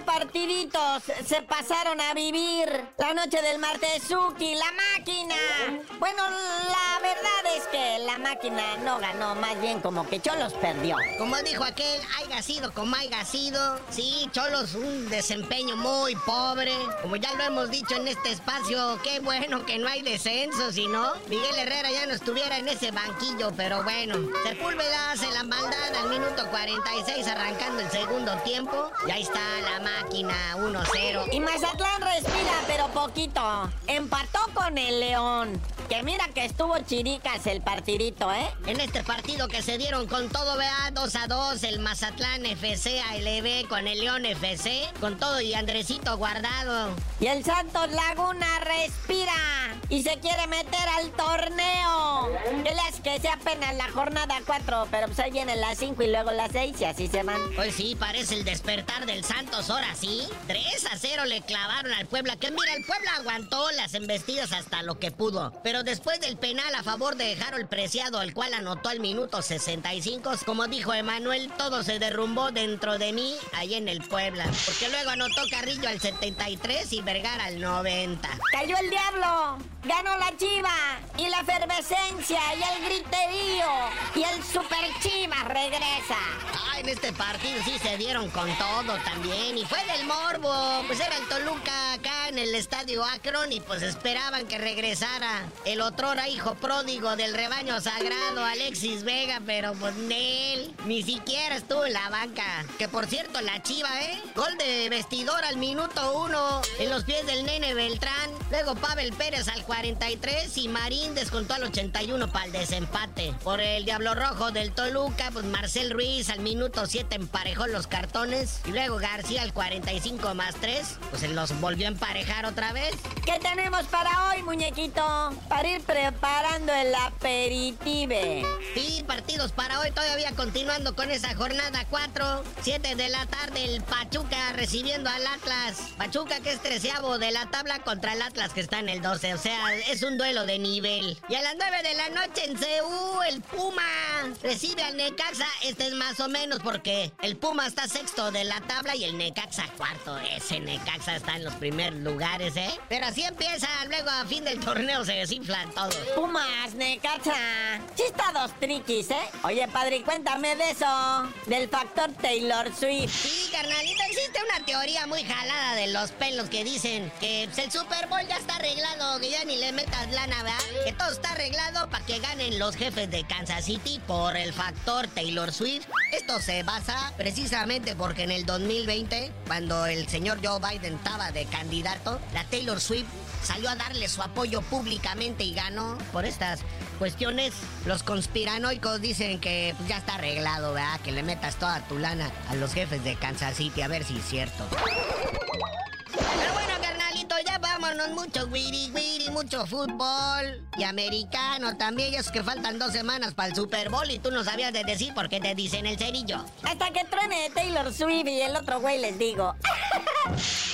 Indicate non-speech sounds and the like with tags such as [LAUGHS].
partiditos se pasaron a vivir la noche del martes Suki, la máquina. Bueno, la verdad es que la máquina no ganó, más bien como que Cholos perdió. Como dijo aquel, haya sido como haya sido. Sí, Cholos un desempeño muy pobre. Como ya lo hemos dicho en este espacio, qué bueno que no hay descenso, si no, Miguel Herrera ya no estuviera en ese banquillo, pero bueno. Sepúlveda hace la maldad al minuto 46 arrancando el segundo tiempo. Y ahí está la máquina 1-0. Y Mazatlán respira, pero poquito. Empató con el León. Que mira que estuvo chiricas el partidito, ¿eh? En este partido que se dieron con todo, vea, 2 a 2, el Mazatlán FC ALB con el León FC, con todo y Andresito guardado. Y el Santos Laguna respira y se quiere meter al torneo. Que sea apenas la jornada 4, pero pues ahí vienen las 5 y luego las 6 y así se van. Pues sí, parece el despertar del Santos ahora sí. 3 a 0 le clavaron al Puebla, que mira, el Puebla aguantó las embestidas hasta lo que pudo. Pero después del penal a favor de Harold Preciado, el cual anotó al minuto 65, como dijo Emanuel, todo se derrumbó dentro de mí, ahí en el Puebla. Porque luego anotó Carrillo al 73 y Vergara al 90. ¡Cayó el diablo! ¡Ganó la chiva! Y la efervescencia y el griterío y el super chiva regresa. Ah, en este partido sí se dieron con todo también. Y fue del morbo. Pues era el Toluca acá en el estadio Akron y pues esperaban que regresara el otrora hijo pródigo del rebaño sagrado, Alexis Vega, pero pues él ni siquiera estuvo en la banca. Que por cierto, la chiva, ¿eh? Gol de vestidor al minuto uno en los pies del nene Beltrán. Luego Pavel Pérez al 43 y Marín descontó al 81 para el desempate. Por el Diablo Rojo del Toluca, pues Marcel Ruiz al minuto 7 emparejó los cartones. Y luego García al 45 más 3, pues se los volvió a emparejar otra vez. ¿Qué tenemos para hoy, muñequito? Para ir preparando el aperitive. Sí, partidos para hoy, todavía continuando con esa jornada 4. 7 de la tarde, el Pachuca recibiendo al Atlas. Pachuca que es treceavo de la tabla contra el Atlas que está en el 12. O sea, es un duelo de nivel. Y a las 9 de la noche en CU, el Puma recibe al Necaxa. Este es más o menos porque el Puma está sexto de la tabla y el Necaxa cuarto. Ese Necaxa está en los primeros lugares, ¿eh? Pero así empieza, luego a fin del torneo se desinflan todos. Pumas, Necaxa. Sí está dos triquis, ¿eh? Oye, padre, cuéntame de eso. Del factor Taylor Swift. Sí, carnalito, existe una teoría muy jalada de los pelos que dicen que el Super Bowl ya está arreglado, que ya ni le metas lana, ¿verdad? Que todo está arreglado para que ganen los jefes de Kansas City por el factor Taylor Swift. Esto se basa precisamente porque en el 2020, cuando el señor Joe Biden estaba de candidato, la Taylor Swift salió a darle su apoyo públicamente y ganó por estas cuestiones. Los conspiranoicos dicen que ya está arreglado, ¿verdad? Que le metas toda tu lana a los jefes de Kansas City, a ver si es cierto. Vámonos. Mucho wiri wiri, mucho fútbol. Y americano también. Ya es que faltan dos semanas para el Super Bowl y tú no sabías de decir por qué te dicen el cerillo. Hasta que truene Taylor Swift y el otro güey les digo. [LAUGHS]